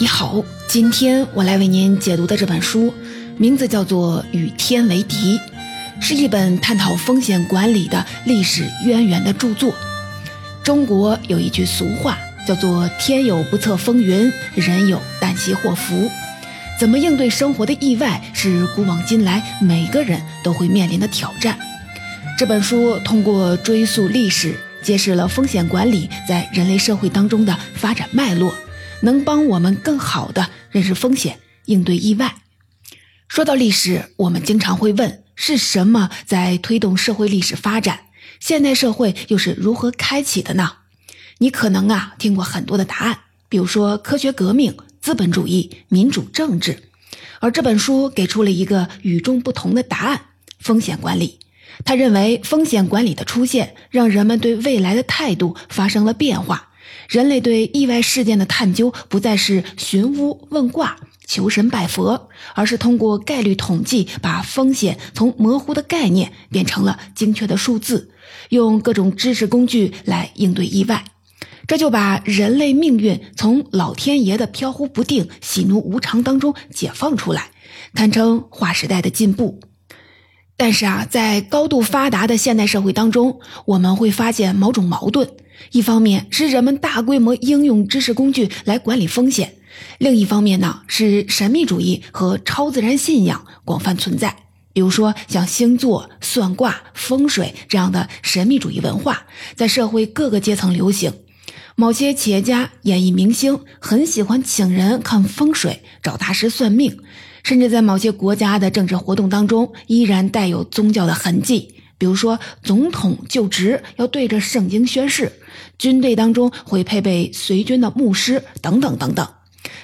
你好，今天我来为您解读的这本书，名字叫做《与天为敌》，是一本探讨风险管理的历史渊源的著作。中国有一句俗话，叫做“天有不测风云，人有旦夕祸福”。怎么应对生活的意外，是古往今来每个人都会面临的挑战。这本书通过追溯历史，揭示了风险管理在人类社会当中的发展脉络。能帮我们更好的认识风险，应对意外。说到历史，我们经常会问：是什么在推动社会历史发展？现代社会又是如何开启的呢？你可能啊听过很多的答案，比如说科学革命、资本主义、民主政治。而这本书给出了一个与众不同的答案：风险管理。他认为，风险管理的出现，让人们对未来的态度发生了变化。人类对意外事件的探究不再是寻巫问卦、求神拜佛，而是通过概率统计，把风险从模糊的概念变成了精确的数字，用各种知识工具来应对意外。这就把人类命运从老天爷的飘忽不定、喜怒无常当中解放出来，堪称划时代的进步。但是啊，在高度发达的现代社会当中，我们会发现某种矛盾。一方面是人们大规模应用知识工具来管理风险，另一方面呢是神秘主义和超自然信仰广泛存在。比如说像星座、算卦、风水这样的神秘主义文化，在社会各个阶层流行。某些企业家、演艺明星很喜欢请人看风水、找大师算命，甚至在某些国家的政治活动当中，依然带有宗教的痕迹。比如说，总统就职要对着圣经宣誓，军队当中会配备随军的牧师，等等等等。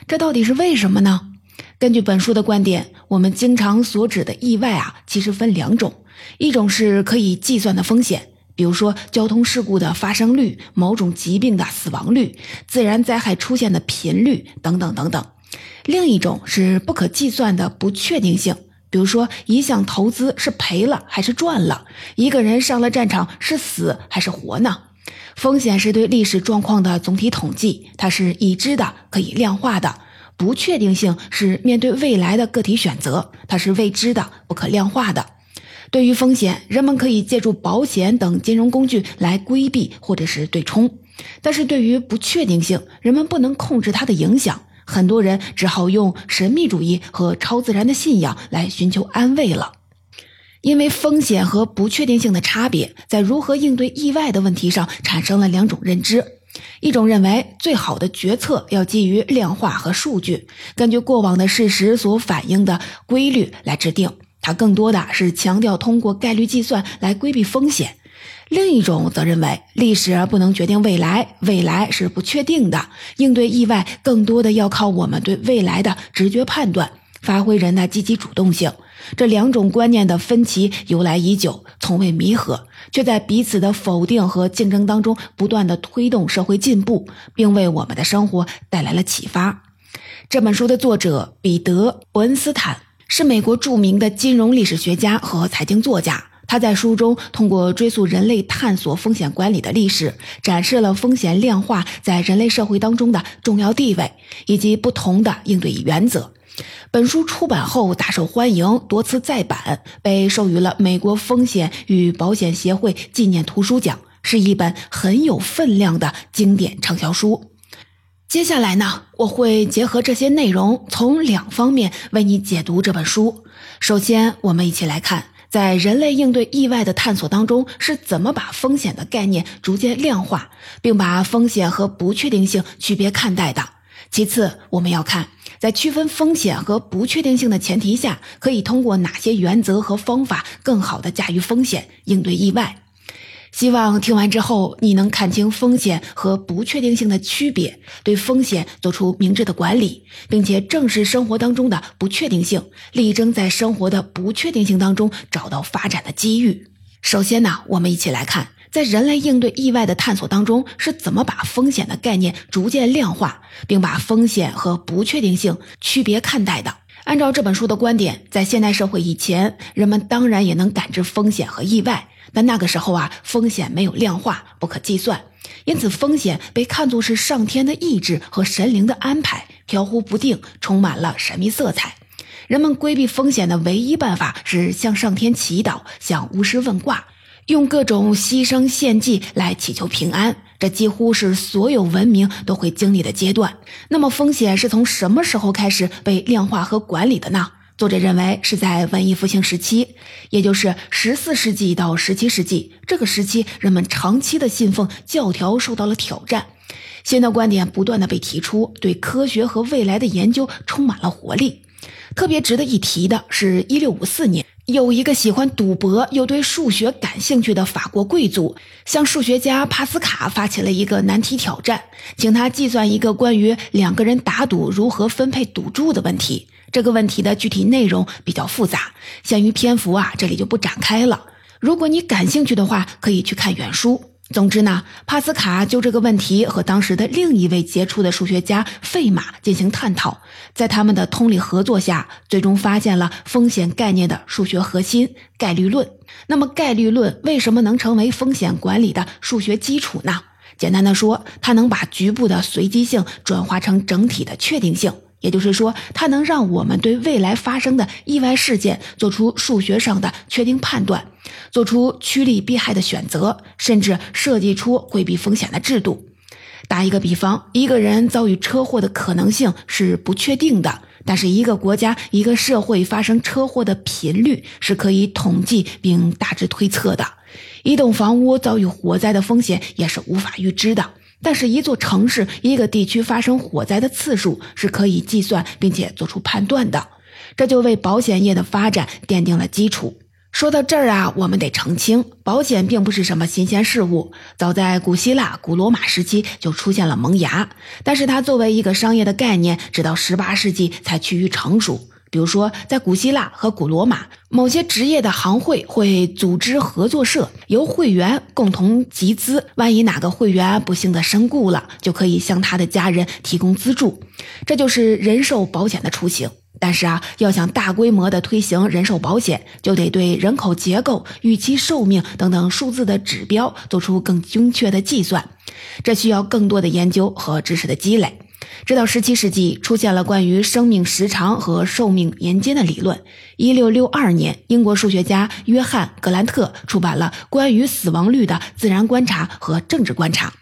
这到底是为什么呢？根据本书的观点，我们经常所指的意外啊，其实分两种：一种是可以计算的风险，比如说交通事故的发生率、某种疾病的死亡率、自然灾害出现的频率等等等等；另一种是不可计算的不确定性。比如说，一项投资是赔了还是赚了？一个人上了战场是死还是活呢？风险是对历史状况的总体统计，它是已知的、可以量化的；不确定性是面对未来的个体选择，它是未知的、不可量化的。对于风险，人们可以借助保险等金融工具来规避或者是对冲；但是对于不确定性，人们不能控制它的影响。很多人只好用神秘主义和超自然的信仰来寻求安慰了，因为风险和不确定性的差别，在如何应对意外的问题上产生了两种认知：一种认为最好的决策要基于量化和数据，根据过往的事实所反映的规律来制定；它更多的是强调通过概率计算来规避风险。另一种则认为，历史不能决定未来，未来是不确定的。应对意外，更多的要靠我们对未来的直觉判断，发挥人的积极主动性。这两种观念的分歧由来已久，从未弥合，却在彼此的否定和竞争当中不断的推动社会进步，并为我们的生活带来了启发。这本书的作者彼得·伯恩斯坦是美国著名的金融历史学家和财经作家。他在书中通过追溯人类探索风险管理的历史，展示了风险量化在人类社会当中的重要地位以及不同的应对原则。本书出版后大受欢迎，多次再版，被授予了美国风险与保险协会纪念图书奖，是一本很有分量的经典畅销书。接下来呢，我会结合这些内容，从两方面为你解读这本书。首先，我们一起来看。在人类应对意外的探索当中，是怎么把风险的概念逐渐量化，并把风险和不确定性区别看待的？其次，我们要看在区分风险和不确定性的前提下，可以通过哪些原则和方法更好地驾驭风险，应对意外。希望听完之后，你能看清风险和不确定性的区别，对风险做出明智的管理，并且正视生活当中的不确定性，力争在生活的不确定性当中找到发展的机遇。首先呢，我们一起来看，在人类应对意外的探索当中，是怎么把风险的概念逐渐量化，并把风险和不确定性区别看待的。按照这本书的观点，在现代社会以前，人们当然也能感知风险和意外。但那个时候啊，风险没有量化，不可计算，因此风险被看作是上天的意志和神灵的安排，飘忽不定，充满了神秘色彩。人们规避风险的唯一办法是向上天祈祷，向巫师问卦，用各种牺牲献祭来祈求平安。这几乎是所有文明都会经历的阶段。那么，风险是从什么时候开始被量化和管理的呢？作者认为是在文艺复兴时期，也就是十四世纪到十七世纪这个时期，人们长期的信奉教条受到了挑战，新的观点不断的被提出，对科学和未来的研究充满了活力。特别值得一提的是，一六五四年，有一个喜欢赌博又对数学感兴趣的法国贵族，向数学家帕斯卡发起了一个难题挑战，请他计算一个关于两个人打赌如何分配赌注的问题。这个问题的具体内容比较复杂，限于篇幅啊，这里就不展开了。如果你感兴趣的话，可以去看原书。总之呢，帕斯卡就这个问题和当时的另一位杰出的数学家费马进行探讨，在他们的通力合作下，最终发现了风险概念的数学核心——概率论。那么，概率论为什么能成为风险管理的数学基础呢？简单的说，它能把局部的随机性转化成整体的确定性。也就是说，它能让我们对未来发生的意外事件做出数学上的确定判断，做出趋利避害的选择，甚至设计出规避风险的制度。打一个比方，一个人遭遇车祸的可能性是不确定的，但是一个国家、一个社会发生车祸的频率是可以统计并大致推测的。一栋房屋遭遇火灾的风险也是无法预知的。但是，一座城市、一个地区发生火灾的次数是可以计算并且做出判断的，这就为保险业的发展奠定了基础。说到这儿啊，我们得澄清，保险并不是什么新鲜事物，早在古希腊、古罗马时期就出现了萌芽，但是它作为一个商业的概念，直到十八世纪才趋于成熟。比如说，在古希腊和古罗马，某些职业的行会会组织合作社，由会员共同集资。万一哪个会员不幸的身故了，就可以向他的家人提供资助。这就是人寿保险的雏形。但是啊，要想大规模的推行人寿保险，就得对人口结构、预期寿命等等数字的指标做出更精确的计算。这需要更多的研究和知识的积累。直到17世纪，出现了关于生命时长和寿命年间的理论。1662年，英国数学家约翰·格兰特出版了关于死亡率的自然观察和政治观察。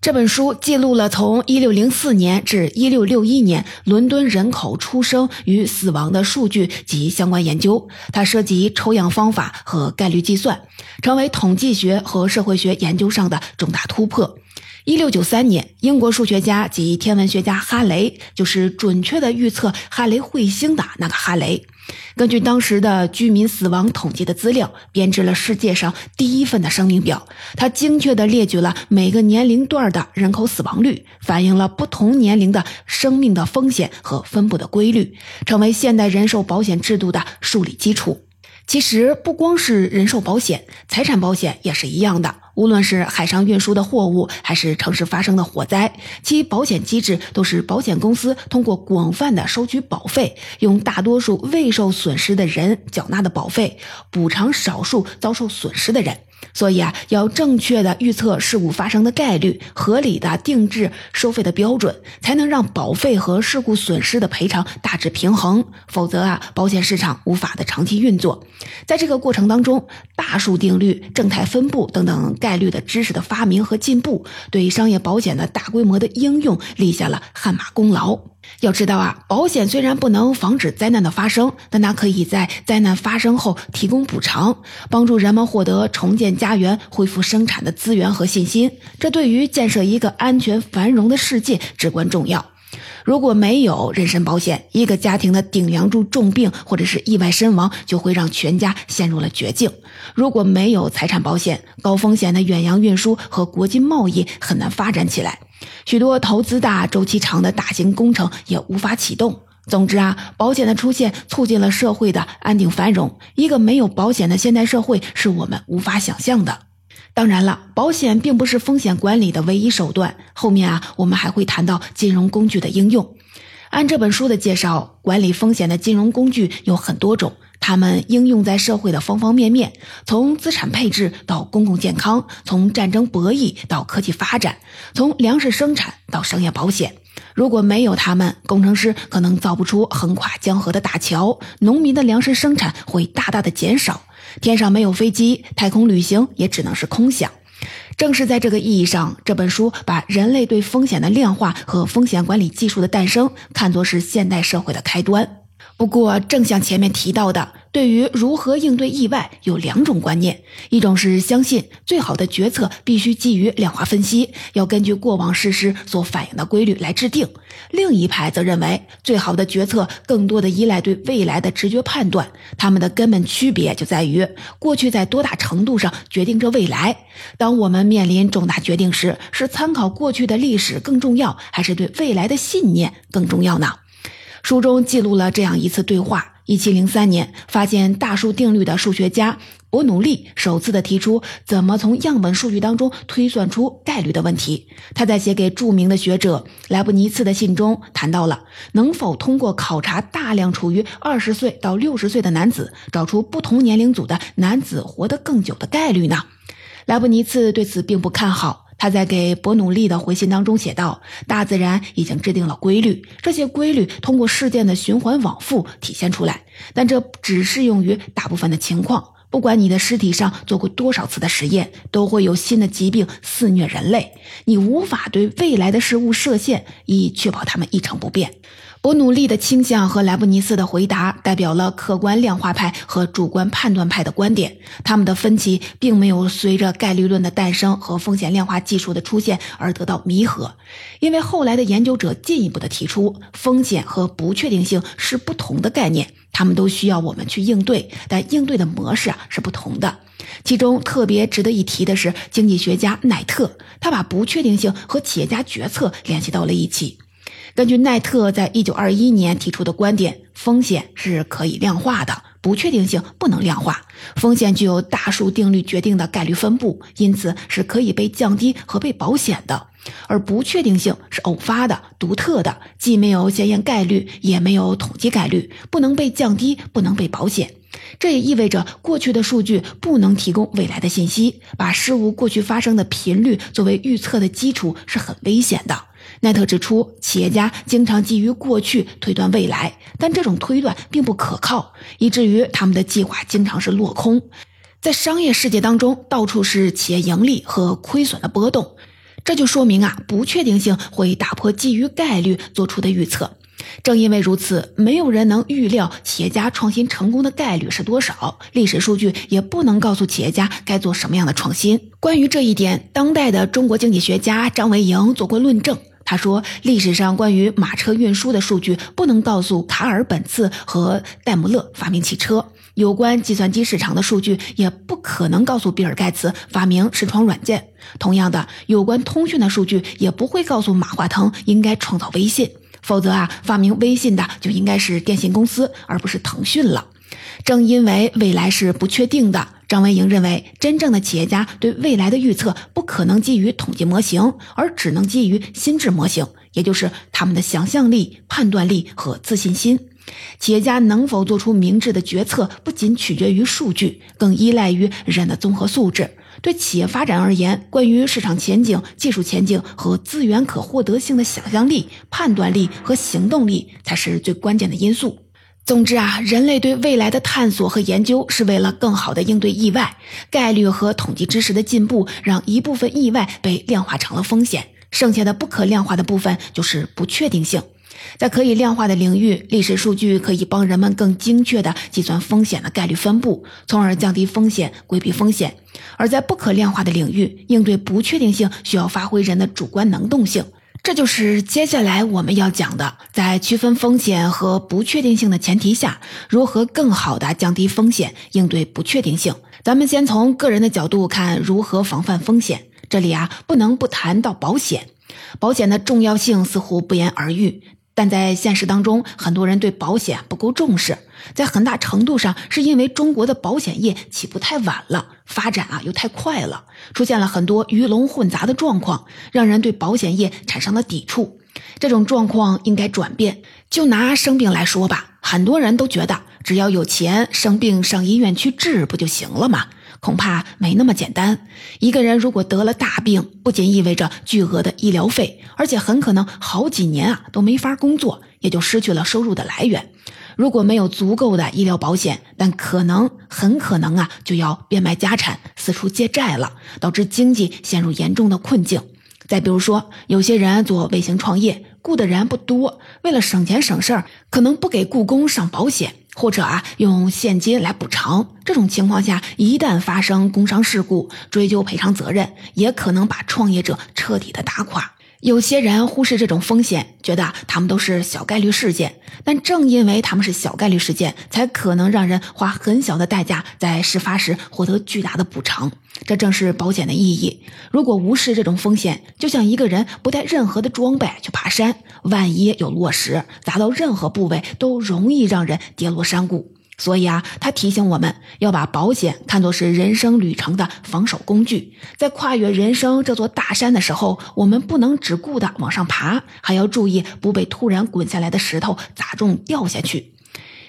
这本书记录了从1604年至1661年伦敦人口出生与死亡的数据及相关研究。它涉及抽样方法和概率计算，成为统计学和社会学研究上的重大突破。一六九三年，英国数学家及天文学家哈雷，就是准确的预测哈雷彗星的那个哈雷，根据当时的居民死亡统计的资料，编制了世界上第一份的生命表。他精确地列举了每个年龄段的人口死亡率，反映了不同年龄的生命的风险和分布的规律，成为现代人寿保险制度的树立基础。其实不光是人寿保险，财产保险也是一样的。无论是海上运输的货物，还是城市发生的火灾，其保险机制都是保险公司通过广泛的收取保费，用大多数未受损失的人缴纳的保费补偿少数遭受损失的人。所以啊，要正确的预测事故发生的概率，合理的定制收费的标准，才能让保费和事故损失的赔偿大致平衡。否则啊，保险市场无法的长期运作。在这个过程当中，大数定律、正态分布等等概概率的知识的发明和进步，对商业保险的大规模的应用立下了汗马功劳。要知道啊，保险虽然不能防止灾难的发生，但它可以在灾难发生后提供补偿，帮助人们获得重建家园、恢复生产的资源和信心。这对于建设一个安全繁荣的世界至关重要。如果没有人身保险，一个家庭的顶梁柱重病或者是意外身亡，就会让全家陷入了绝境。如果没有财产保险，高风险的远洋运输和国际贸易很难发展起来，许多投资大、周期长的大型工程也无法启动。总之啊，保险的出现促进了社会的安定繁荣。一个没有保险的现代社会是我们无法想象的。当然了，保险并不是风险管理的唯一手段。后面啊，我们还会谈到金融工具的应用。按这本书的介绍，管理风险的金融工具有很多种，它们应用在社会的方方面面，从资产配置到公共健康，从战争博弈到科技发展，从粮食生产到商业保险。如果没有他们，工程师可能造不出横跨江河的大桥，农民的粮食生产会大大的减少，天上没有飞机，太空旅行也只能是空想。正是在这个意义上，这本书把人类对风险的量化和风险管理技术的诞生看作是现代社会的开端。不过，正像前面提到的，对于如何应对意外，有两种观念：一种是相信最好的决策必须基于量化分析，要根据过往事实所反映的规律来制定；另一派则认为，最好的决策更多的依赖对未来的直觉判断。他们的根本区别就在于，过去在多大程度上决定着未来。当我们面临重大决定时，是参考过去的历史更重要，还是对未来的信念更重要呢？书中记录了这样一次对话：一七零三年，发现大数定律的数学家伯努利首次的提出怎么从样本数据当中推算出概率的问题。他在写给著名的学者莱布尼茨的信中谈到了能否通过考察大量处于二十岁到六十岁的男子，找出不同年龄组的男子活得更久的概率呢？莱布尼茨对此并不看好。他在给伯努利的回信当中写道：“大自然已经制定了规律，这些规律通过事件的循环往复体现出来，但这只适用于大部分的情况。不管你的尸体上做过多少次的实验，都会有新的疾病肆虐人类。你无法对未来的事物设限，以确保它们一成不变。”伯努利的倾向和莱布尼茨的回答代表了客观量化派和主观判断派的观点。他们的分歧并没有随着概率论的诞生和风险量化技术的出现而得到弥合，因为后来的研究者进一步的提出，风险和不确定性是不同的概念，他们都需要我们去应对，但应对的模式是不同的。其中特别值得一提的是经济学家奈特，他把不确定性和企业家决策联系到了一起。根据奈特在一九二一年提出的观点，风险是可以量化的，不确定性不能量化。风险具有大数定律决定的概率分布，因此是可以被降低和被保险的；而不确定性是偶发的、独特的，既没有先验概率，也没有统计概率，不能被降低，不能被保险。这也意味着过去的数据不能提供未来的信息，把事物过去发生的频率作为预测的基础是很危险的。奈特指出，企业家经常基于过去推断未来，但这种推断并不可靠，以至于他们的计划经常是落空。在商业世界当中，到处是企业盈利和亏损的波动，这就说明啊，不确定性会打破基于概率做出的预测。正因为如此，没有人能预料企业家创新成功的概率是多少，历史数据也不能告诉企业家该做什么样的创新。关于这一点，当代的中国经济学家张维迎做过论证。他说，历史上关于马车运输的数据不能告诉卡尔本茨和戴姆勒发明汽车；有关计算机市场的数据也不可能告诉比尔盖茨发明视窗软件。同样的，有关通讯的数据也不会告诉马化腾应该创造微信。否则啊，发明微信的就应该是电信公司，而不是腾讯了。正因为未来是不确定的。张维迎认为，真正的企业家对未来的预测不可能基于统计模型，而只能基于心智模型，也就是他们的想象力、判断力和自信心。企业家能否做出明智的决策，不仅取决于数据，更依赖于人的综合素质。对企业发展而言，关于市场前景、技术前景和资源可获得性的想象力、判断力和行动力，才是最关键的因素。总之啊，人类对未来的探索和研究是为了更好的应对意外。概率和统计知识的进步，让一部分意外被量化成了风险，剩下的不可量化的部分就是不确定性。在可以量化的领域，历史数据可以帮人们更精确地计算风险的概率分布，从而降低风险、规避风险；而在不可量化的领域，应对不确定性需要发挥人的主观能动性。这就是接下来我们要讲的，在区分风险和不确定性的前提下，如何更好的降低风险，应对不确定性。咱们先从个人的角度看如何防范风险。这里啊，不能不谈到保险，保险的重要性似乎不言而喻。但在现实当中，很多人对保险不够重视，在很大程度上是因为中国的保险业起步太晚了，发展啊又太快了，出现了很多鱼龙混杂的状况，让人对保险业产生了抵触。这种状况应该转变。就拿生病来说吧，很多人都觉得只要有钱，生病上医院去治不就行了吗？恐怕没那么简单。一个人如果得了大病，不仅意味着巨额的医疗费，而且很可能好几年啊都没法工作，也就失去了收入的来源。如果没有足够的医疗保险，但可能很可能啊就要变卖家产、四处借债了，导致经济陷入严重的困境。再比如说，有些人做微型创业，雇的人不多，为了省钱省事儿，可能不给雇工上保险，或者啊用现金来补偿。这种情况下，一旦发生工伤事故，追究赔偿责任，也可能把创业者彻底的打垮。有些人忽视这种风险，觉得他们都是小概率事件，但正因为他们是小概率事件，才可能让人花很小的代价在事发时获得巨大的补偿。这正是保险的意义。如果无视这种风险，就像一个人不带任何的装备去爬山，万一有落石砸到任何部位，都容易让人跌落山谷。所以啊，他提醒我们要把保险看作是人生旅程的防守工具，在跨越人生这座大山的时候，我们不能只顾的往上爬，还要注意不被突然滚下来的石头砸中掉下去。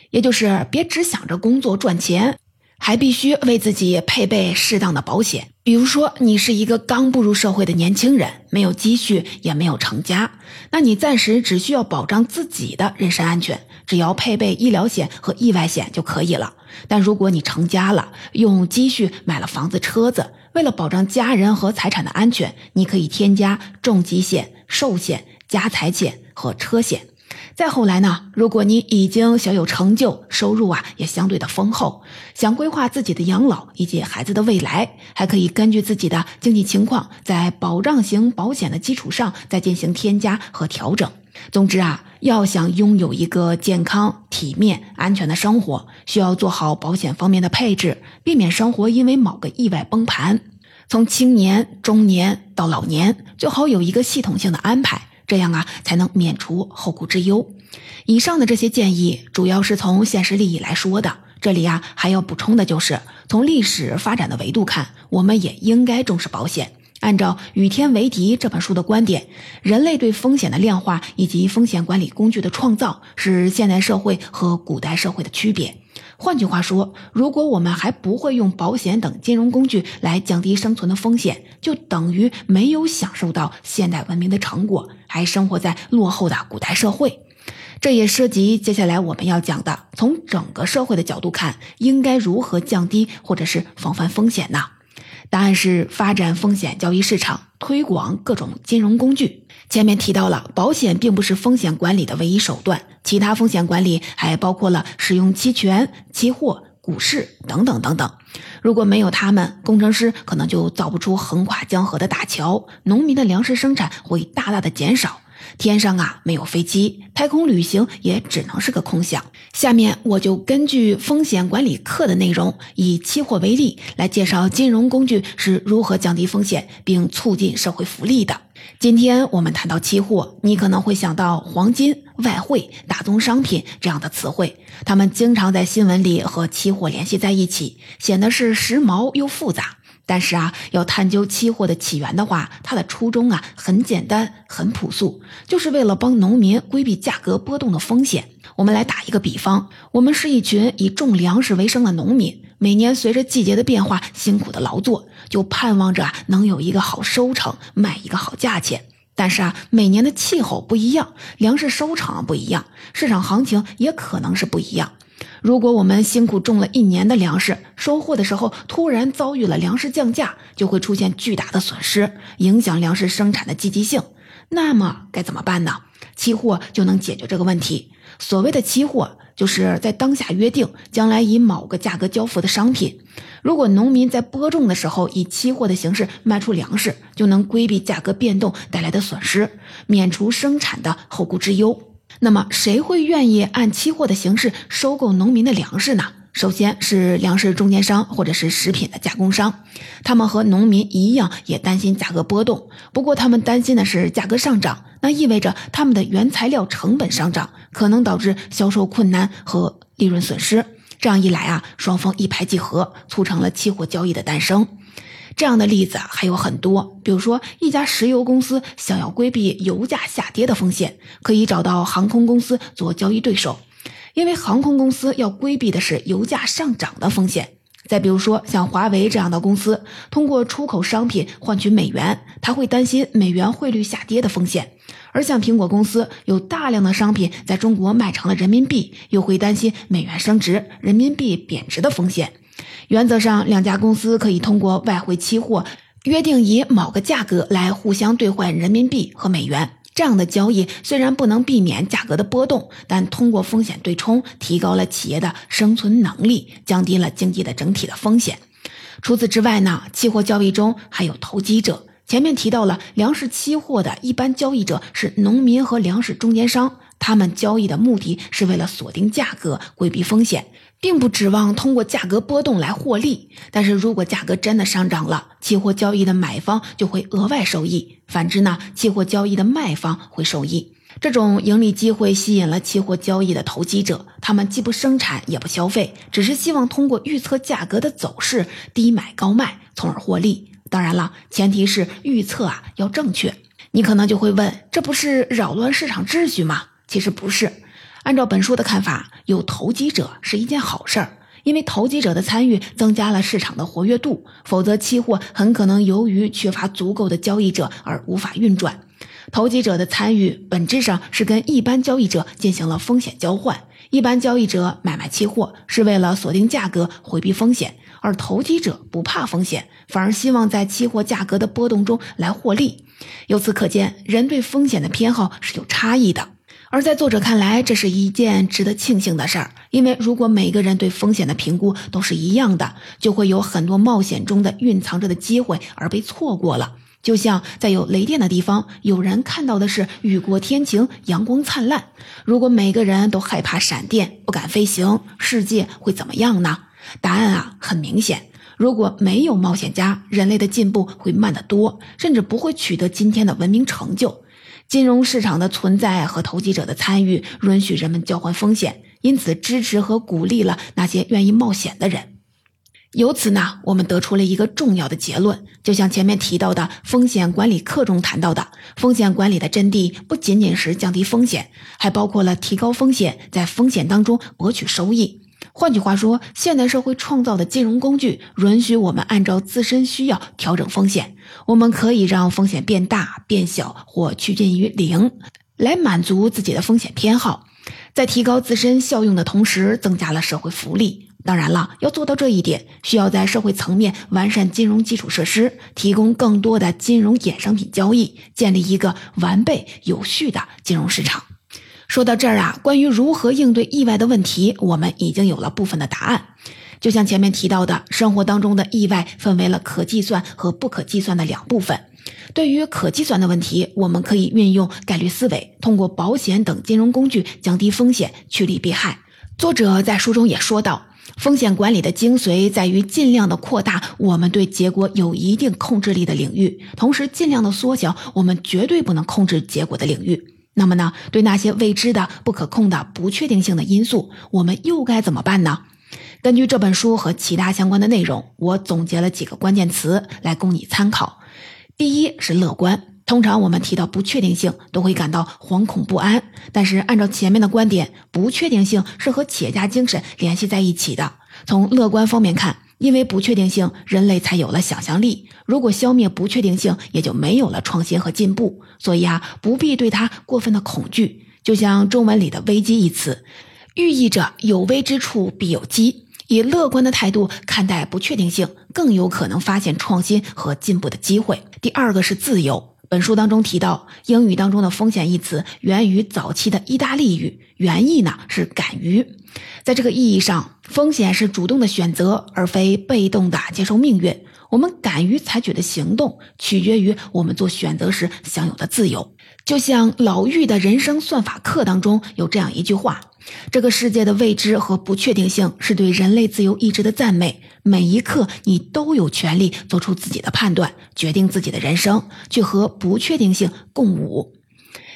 也就是别只想着工作赚钱。还必须为自己配备适当的保险，比如说你是一个刚步入社会的年轻人，没有积蓄，也没有成家，那你暂时只需要保障自己的人身安全，只要配备医疗险和意外险就可以了。但如果你成家了，用积蓄买了房子、车子，为了保障家人和财产的安全，你可以添加重疾险、寿险、家财险和车险。再后来呢？如果你已经小有成就，收入啊也相对的丰厚，想规划自己的养老以及孩子的未来，还可以根据自己的经济情况，在保障型保险的基础上再进行添加和调整。总之啊，要想拥有一个健康、体面、安全的生活，需要做好保险方面的配置，避免生活因为某个意外崩盘。从青年、中年到老年，最好有一个系统性的安排。这样啊，才能免除后顾之忧。以上的这些建议，主要是从现实利益来说的。这里啊，还要补充的就是，从历史发展的维度看，我们也应该重视保险。按照《与天为敌》这本书的观点，人类对风险的量化以及风险管理工具的创造，是现代社会和古代社会的区别。换句话说，如果我们还不会用保险等金融工具来降低生存的风险，就等于没有享受到现代文明的成果，还生活在落后的古代社会。这也涉及接下来我们要讲的，从整个社会的角度看，应该如何降低或者是防范风险呢？答案是发展风险交易市场，推广各种金融工具。前面提到了，保险并不是风险管理的唯一手段，其他风险管理还包括了使用期权、期货、股市等等等等。如果没有他们，工程师可能就造不出横跨江河的大桥，农民的粮食生产会大大的减少。天上啊没有飞机，太空旅行也只能是个空想。下面我就根据风险管理课的内容，以期货为例，来介绍金融工具是如何降低风险并促进社会福利的。今天我们谈到期货，你可能会想到黄金、外汇、大宗商品这样的词汇，它们经常在新闻里和期货联系在一起，显得是时髦又复杂。但是啊，要探究期货的起源的话，它的初衷啊很简单、很朴素，就是为了帮农民规避价格波动的风险。我们来打一个比方，我们是一群以种粮食为生的农民，每年随着季节的变化辛苦的劳作，就盼望着能有一个好收成，卖一个好价钱。但是啊，每年的气候不一样，粮食收成不一样，市场行情也可能是不一样。如果我们辛苦种了一年的粮食，收获的时候突然遭遇了粮食降价，就会出现巨大的损失，影响粮食生产的积极性。那么该怎么办呢？期货就能解决这个问题。所谓的期货，就是在当下约定将来以某个价格交付的商品。如果农民在播种的时候以期货的形式卖出粮食，就能规避价格变动带来的损失，免除生产的后顾之忧。那么，谁会愿意按期货的形式收购农民的粮食呢？首先是粮食中间商或者是食品的加工商，他们和农民一样，也担心价格波动。不过，他们担心的是价格上涨，那意味着他们的原材料成本上涨，可能导致销售困难和利润损失。这样一来啊，双方一拍即合，促成了期货交易的诞生。这样的例子还有很多，比如说一家石油公司想要规避油价下跌的风险，可以找到航空公司做交易对手，因为航空公司要规避的是油价上涨的风险。再比如说，像华为这样的公司，通过出口商品换取美元，他会担心美元汇率下跌的风险；而像苹果公司，有大量的商品在中国卖成了人民币，又会担心美元升值、人民币贬值的风险。原则上，两家公司可以通过外汇期货约定以某个价格来互相兑换人民币和美元。这样的交易虽然不能避免价格的波动，但通过风险对冲，提高了企业的生存能力，降低了经济的整体的风险。除此之外呢，期货交易中还有投机者。前面提到了粮食期货的一般交易者是农民和粮食中间商，他们交易的目的是为了锁定价格，规避风险。并不指望通过价格波动来获利，但是如果价格真的上涨了，期货交易的买方就会额外受益；反之呢，期货交易的卖方会受益。这种盈利机会吸引了期货交易的投机者，他们既不生产也不消费，只是希望通过预测价格的走势低买高卖，从而获利。当然了，前提是预测啊要正确。你可能就会问，这不是扰乱市场秩序吗？其实不是。按照本书的看法，有投机者是一件好事儿，因为投机者的参与增加了市场的活跃度。否则，期货很可能由于缺乏足够的交易者而无法运转。投机者的参与本质上是跟一般交易者进行了风险交换。一般交易者买卖期货是为了锁定价格、回避风险，而投机者不怕风险，反而希望在期货价格的波动中来获利。由此可见，人对风险的偏好是有差异的。而在作者看来，这是一件值得庆幸的事儿，因为如果每个人对风险的评估都是一样的，就会有很多冒险中的蕴藏着的机会而被错过了。就像在有雷电的地方，有人看到的是雨过天晴、阳光灿烂；如果每个人都害怕闪电、不敢飞行，世界会怎么样呢？答案啊，很明显：如果没有冒险家，人类的进步会慢得多，甚至不会取得今天的文明成就。金融市场的存在和投机者的参与，允许人们交换风险，因此支持和鼓励了那些愿意冒险的人。由此呢，我们得出了一个重要的结论：就像前面提到的风险管理课中谈到的，风险管理的真谛不仅仅是降低风险，还包括了提高风险，在风险当中博取收益。换句话说，现代社会创造的金融工具允许我们按照自身需要调整风险。我们可以让风险变大、变小或趋近于零，来满足自己的风险偏好，在提高自身效用的同时，增加了社会福利。当然了，要做到这一点，需要在社会层面完善金融基础设施，提供更多的金融衍生品交易，建立一个完备有序的金融市场。说到这儿啊，关于如何应对意外的问题，我们已经有了部分的答案。就像前面提到的，生活当中的意外分为了可计算和不可计算的两部分。对于可计算的问题，我们可以运用概率思维，通过保险等金融工具降低风险，趋利避害。作者在书中也说到，风险管理的精髓在于尽量的扩大我们对结果有一定控制力的领域，同时尽量的缩小我们绝对不能控制结果的领域。那么呢，对那些未知的、不可控的、不确定性的因素，我们又该怎么办呢？根据这本书和其他相关的内容，我总结了几个关键词来供你参考。第一是乐观。通常我们提到不确定性，都会感到惶恐不安。但是按照前面的观点，不确定性是和企业家精神联系在一起的。从乐观方面看。因为不确定性，人类才有了想象力。如果消灭不确定性，也就没有了创新和进步。所以啊，不必对它过分的恐惧。就像中文里的“危机”一词，寓意着有危之处必有机。以乐观的态度看待不确定性，更有可能发现创新和进步的机会。第二个是自由。本书当中提到，英语当中的“风险”一词源于早期的意大利语，原意呢是敢于。在这个意义上，风险是主动的选择，而非被动的接受命运。我们敢于采取的行动，取决于我们做选择时享有的自由。就像老妪的人生算法课当中有这样一句话：“这个世界的未知和不确定性是对人类自由意志的赞美。每一刻，你都有权利做出自己的判断，决定自己的人生，去和不确定性共舞。”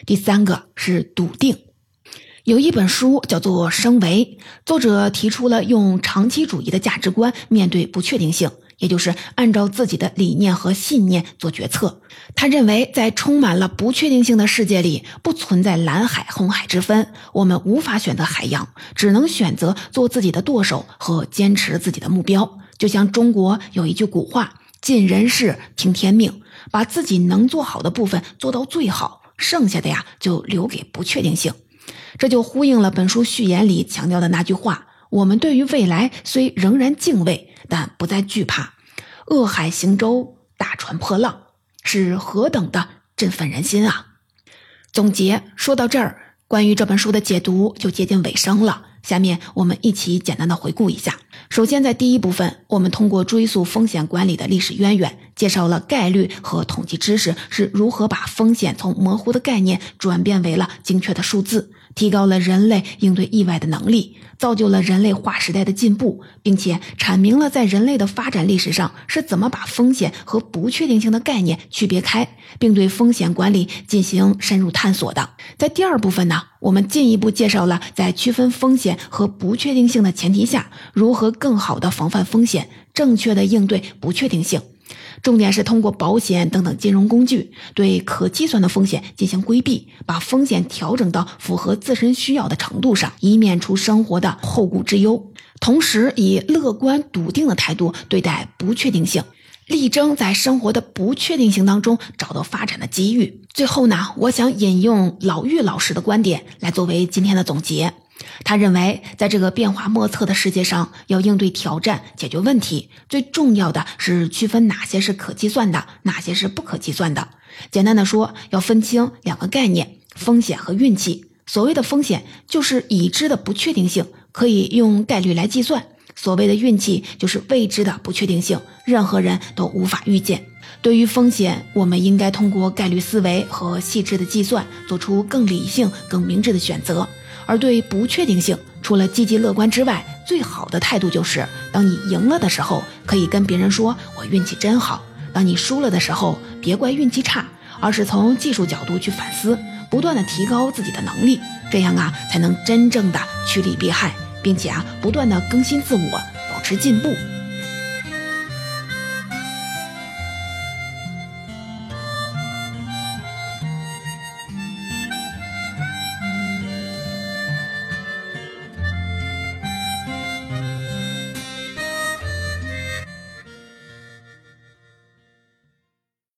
第三个是笃定。有一本书叫做《升维》，作者提出了用长期主义的价值观面对不确定性，也就是按照自己的理念和信念做决策。他认为，在充满了不确定性的世界里，不存在蓝海红海之分，我们无法选择海洋，只能选择做自己的舵手和坚持自己的目标。就像中国有一句古话：“尽人事，听天命。”把自己能做好的部分做到最好，剩下的呀就留给不确定性。这就呼应了本书序言里强调的那句话：我们对于未来虽仍然敬畏，但不再惧怕。恶海行舟，大船破浪，是何等的振奋人心啊！总结说到这儿，关于这本书的解读就接近尾声了。下面我们一起简单的回顾一下。首先，在第一部分，我们通过追溯风险管理的历史渊源，介绍了概率和统计知识是如何把风险从模糊的概念转变为了精确的数字。提高了人类应对意外的能力，造就了人类划时代的进步，并且阐明了在人类的发展历史上是怎么把风险和不确定性的概念区别开，并对风险管理进行深入探索的。在第二部分呢，我们进一步介绍了在区分风险和不确定性的前提下，如何更好的防范风险，正确的应对不确定性。重点是通过保险等等金融工具，对可计算的风险进行规避，把风险调整到符合自身需要的程度上，以免出生活的后顾之忧。同时，以乐观笃定的态度对待不确定性，力争在生活的不确定性当中找到发展的机遇。最后呢，我想引用老玉老师的观点来作为今天的总结。他认为，在这个变化莫测的世界上，要应对挑战、解决问题，最重要的是区分哪些是可计算的，哪些是不可计算的。简单的说，要分清两个概念：风险和运气。所谓的风险，就是已知的不确定性，可以用概率来计算；所谓的运气，就是未知的不确定性，任何人都无法预见。对于风险，我们应该通过概率思维和细致的计算，做出更理性、更明智的选择。而对不确定性，除了积极乐观之外，最好的态度就是：当你赢了的时候，可以跟别人说“我运气真好”；当你输了的时候，别怪运气差，而是从技术角度去反思，不断的提高自己的能力，这样啊，才能真正的趋利避害，并且啊，不断的更新自我，保持进步。